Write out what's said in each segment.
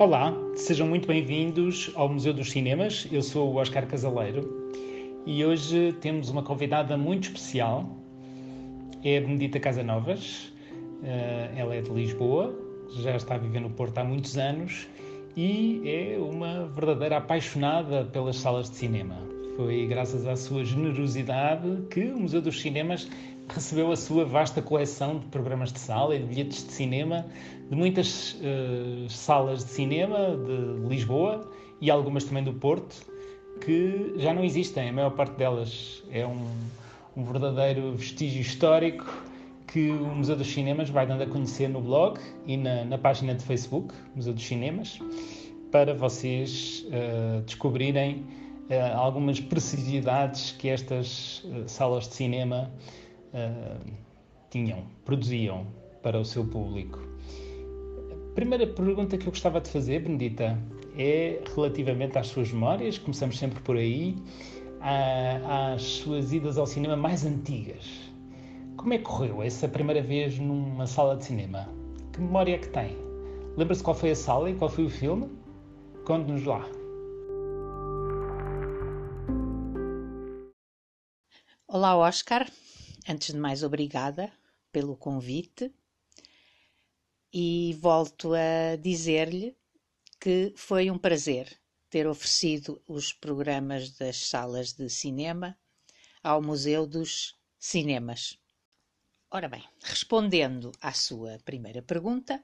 Olá, sejam muito bem-vindos ao Museu dos Cinemas. Eu sou o Oscar Casaleiro e hoje temos uma convidada muito especial. É a Benedita Casanovas. Eh, ela é de Lisboa, já está a viver no Porto há muitos anos e é uma verdadeira apaixonada pelas salas de cinema. Foi graças à sua generosidade que o Museu dos Cinemas recebeu a sua vasta coleção de programas de sala e de bilhetes de cinema de muitas uh, salas de cinema de Lisboa e algumas também do Porto que já não existem, a maior parte delas é um, um verdadeiro vestígio histórico que o Museu dos Cinemas vai dando a conhecer no blog e na, na página de Facebook, Museu dos Cinemas, para vocês uh, descobrirem uh, algumas preciosidades que estas uh, salas de cinema tinham, produziam para o seu público. Primeira pergunta que eu gostava de fazer, Benedita, é relativamente às suas memórias, começamos sempre por aí, às suas idas ao cinema mais antigas. Como é que correu essa primeira vez numa sala de cinema? Que memória é que tem? Lembra-se qual foi a sala e qual foi o filme? Conte-nos lá. Olá, Oscar. Antes de mais, obrigada pelo convite e volto a dizer-lhe que foi um prazer ter oferecido os programas das salas de cinema ao Museu dos Cinemas. Ora bem, respondendo à sua primeira pergunta,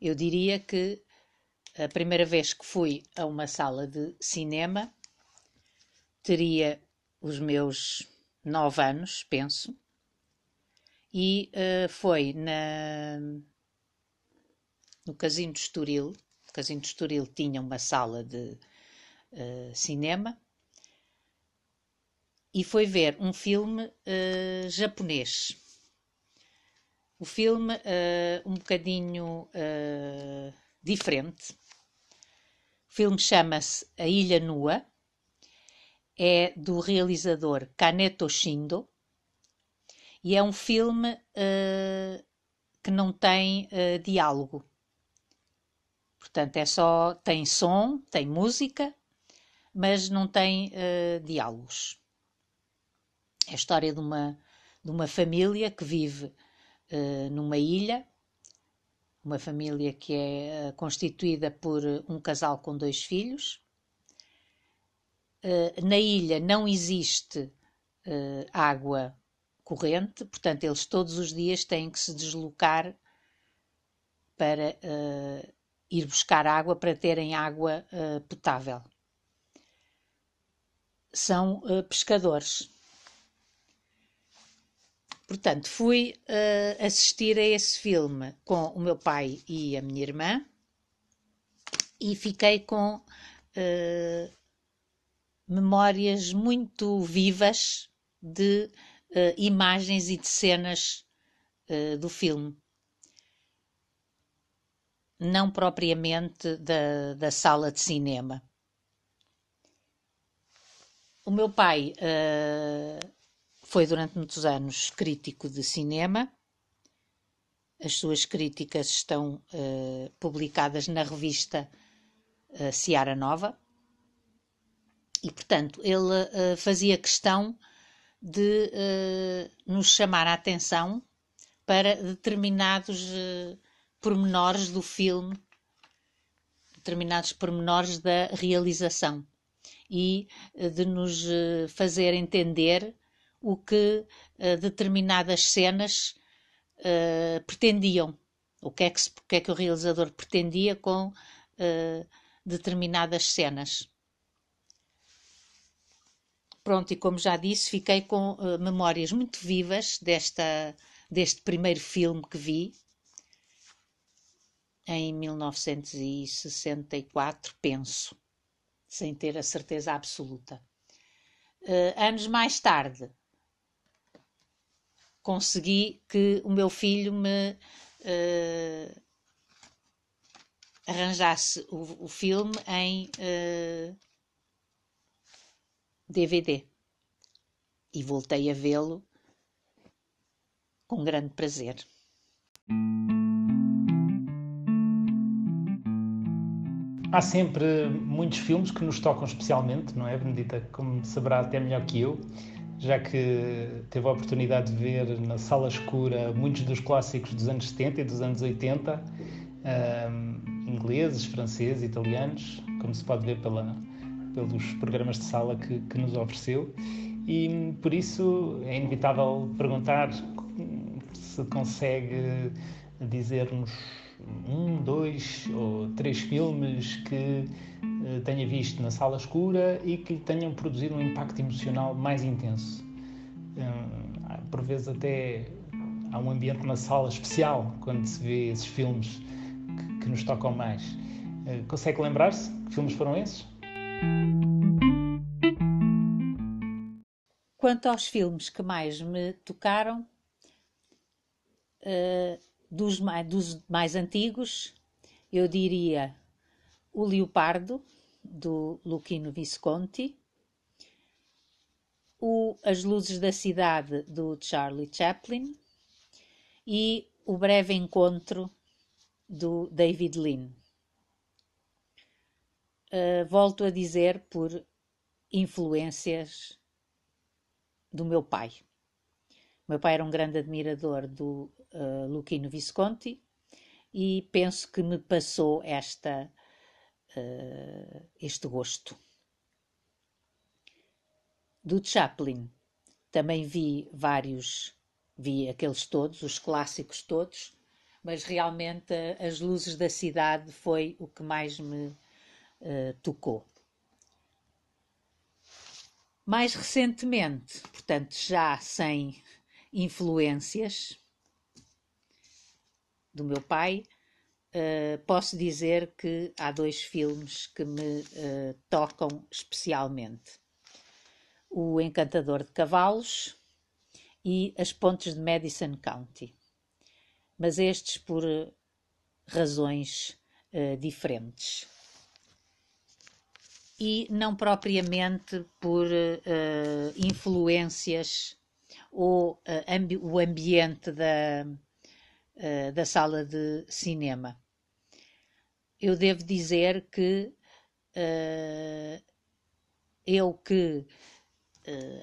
eu diria que a primeira vez que fui a uma sala de cinema teria os meus nove anos, penso, e uh, foi na, no Casino de Estoril. O Casino de Estoril tinha uma sala de uh, cinema e foi ver um filme uh, japonês. O filme um bocadinho diferente. O filme chama-se A Ilha Nua é do realizador Kaneto Shindo e é um filme uh, que não tem uh, diálogo. Portanto, é só tem som, tem música, mas não tem uh, diálogos. É a história de uma, de uma família que vive numa ilha, uma família que é constituída por um casal com dois filhos na ilha não existe uh, água corrente, portanto, eles todos os dias têm que se deslocar para uh, ir buscar água para terem água potável. São pescadores. Portanto, fui assistir a esse filme com o meu pai e a minha irmã e fiquei com memórias muito vivas de uh, imagens e de cenas uh, do filme. Não propriamente da, da sala de cinema. O meu pai uh, foi durante muitos anos crítico de cinema. As suas críticas estão publicadas na revista Seara Nova e, portanto, ele uh, fazia questão de uh, nos chamar a atenção para determinados uh, pormenores do filme, determinados pormenores da realização e uh, de nos fazer entender o que determinadas cenas pretendiam, o que, é que, o que é que o realizador pretendia com determinadas cenas. Pronto, e como já disse, fiquei com uh, memórias muito vivas desta, deste primeiro filme que vi em 1964, penso, sem ter a certeza absoluta. Uh, anos mais tarde, consegui que o meu filho me uh, arranjasse o, o, filme em uh, DVD e voltei a vê-lo com grande prazer. há sempre muitos filmes que nos tocam especialmente, não é, Benedita? Como saberá até melhor que eu, já que teve a oportunidade de ver na sala escura muitos dos clássicos dos anos 70 e dos anos 80, um, ingleses, franceses, italianos, como se pode ver pela, pelos programas de sala que, que nos ofereceu. E por isso é inevitável perguntar se consegue dizer-nos um, dois ou três filmes que uh, tenha visto na sala escura e que tenham produzido um impacto emocional mais intenso. Uh, por vezes até há um ambiente na sala especial quando se vê esses filmes que, que nos tocam mais. Uh, consegue lembrar-se que filmes foram esses? Quanto aos filmes que mais me tocaram, uh, dos, mais, dos mais antigos, eu diria O Leopardo, do Luquino Visconti, o As Luzes da Cidade, do Charlie Chaplin, e O Breve Encontro, do David Lean. Uh, volto a dizer por influências do meu pai. Meu pai era um grande admirador do uh, Luquino Visconti e penso que me passou esta, uh, este gosto. Do Chaplin também vi vários, vi aqueles todos, os clássicos todos, mas realmente As Luzes da Cidade foi o que mais me uh, tocou. Mais recentemente, portanto, já sem influências do meu pai, uh, posso dizer que há dois filmes que me uh, tocam especialmente: O Encantador de Cavalos e As Pontes de Madison County. Mas estes por uh, razões diferentes e não propriamente por uh, influências ou uh, ambi o ambiente da, uh, da sala de cinema. Eu devo dizer que eu que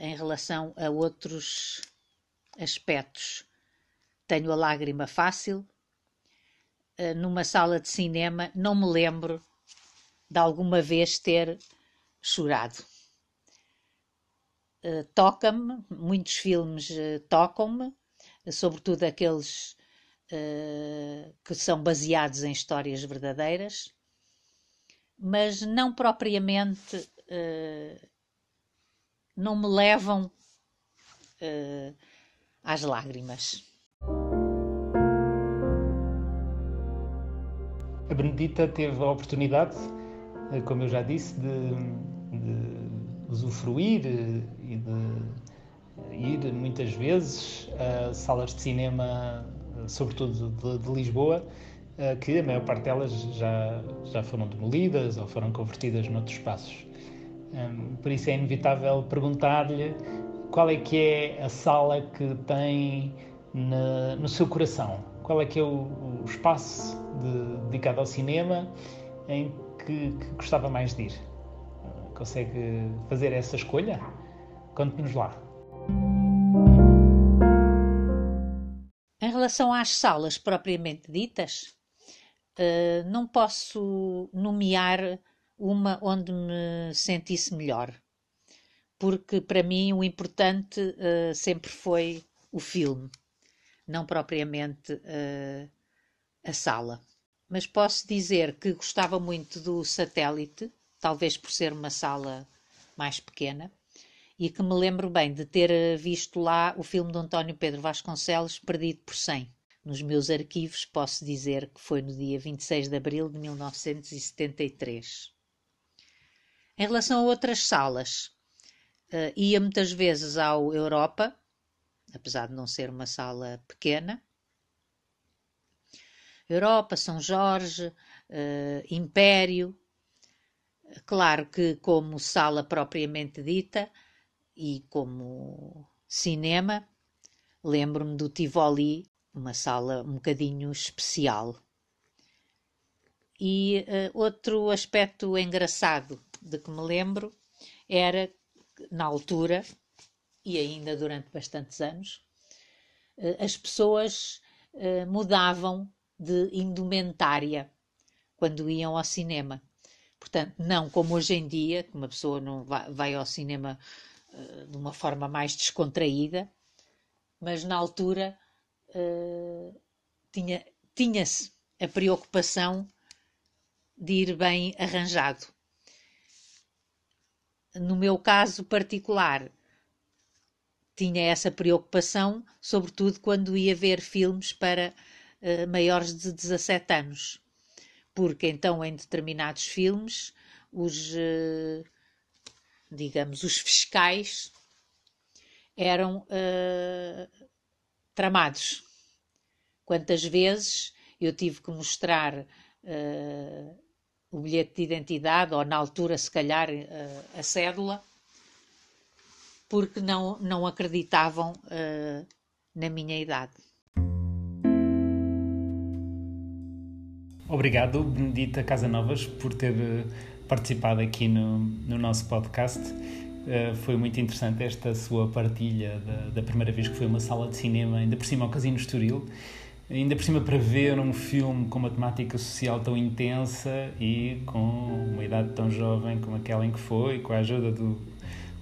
em relação a outros aspectos tenho a lágrima fácil, numa sala de cinema não me lembro de alguma vez ter chorado. Uh, Toca-me, muitos filmes uh, tocam-me, sobretudo aqueles uh, que são baseados em histórias verdadeiras, mas não propriamente não me levam às lágrimas. A Benedita teve a oportunidade eh, como eu já disse, de, de usufruir eh, e de ir muitas vezes a salas de cinema, eh, sobretudo de, de Lisboa, que a maior parte delas já, já foram demolidas ou foram convertidas noutros espaços. Por isso é inevitável perguntar-lhe qual é que é a sala que tem na, no seu coração, qual é que é o, o espaço de, dedicado ao cinema em que, que gostava mais de ir? Consegue fazer essa escolha? Conte-nos lá. Em relação às salas propriamente ditas, eh, não posso nomear uma onde me sentisse melhor, porque para mim o importante eh, sempre foi o filme, não propriamente eh, a sala mas posso dizer que gostava muito do satélite, talvez por ser uma sala mais pequena, e que me lembro bem de ter visto lá o filme de António Pedro Vasconcelos, Perdido por 100. Nos meus arquivos posso dizer que foi no dia 26 de abril de 1973. Em relação a outras salas, uh, ia muitas vezes ao Europa, apesar de não ser uma sala pequena, Europa, São Jorge, uh, Império. Claro que, como sala propriamente dita e como cinema, lembro-me do Tivoli, uma sala um bocadinho especial. E uh, outro aspecto engraçado de que me lembro era na altura, e ainda durante bastantes anos, uh, as pessoas mudavam de indumentária quando iam ao cinema. Portanto, não como hoje em dia, que uma pessoa não vai, ao cinema uh, de uma forma mais descontraída, mas na altura uh, tinha, tinha-se a preocupação de ir bem arranjado. No meu caso particular, tinha essa preocupação, sobretudo quando ia ver filmes para uh, maiores de 17 anos. Porque então em determinados filmes os uh, digamos os fiscais eram uh, tramados. Quantas vezes eu tive que mostrar o bilhete de identidade ou na altura se calhar a cédula porque não não acreditavam na minha idade Obrigado, Benedita Casanovas, por ter eh, participado aqui no, no nosso podcast. Uh, foi muito interessante esta sua partilha da, da, primeira vez que foi uma sala de cinema, ainda por cima ao Casino Estoril, ainda por cima para ver um filme com uma temática social tão intensa e com uma idade tão jovem como aquela em que foi, com a ajuda do,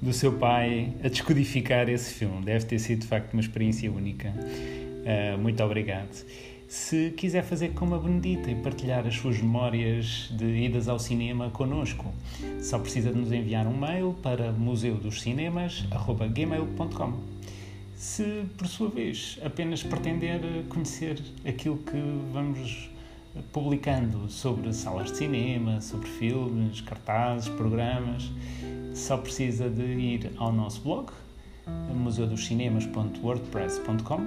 do seu pai a descodificar esse filme. Deve ter sido de facto uma experiência única. Uh, muito obrigado. Se quiser fazer como a Benedita e partilhar as suas memórias de idas ao cinema connosco, só precisa de nos enviar um mail para museudoscinemas.gmail.com Se, por sua vez, apenas pretender conhecer aquilo que vamos publicando sobre salas de cinema, sobre filmes, cartazes, programas, só precisa de ir ao nosso blog, museudoscinemas.wordpress.com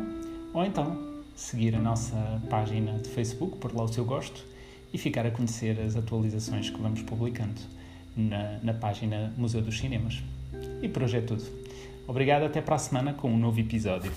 ou então seguir a nossa página de Facebook, por lá o seu gosto, e ficar a conhecer as atualizações que vamos publicando na, na página Museu dos Cinemas. E por hoje é tudo. Obrigado, até para a semana com um novo episódio.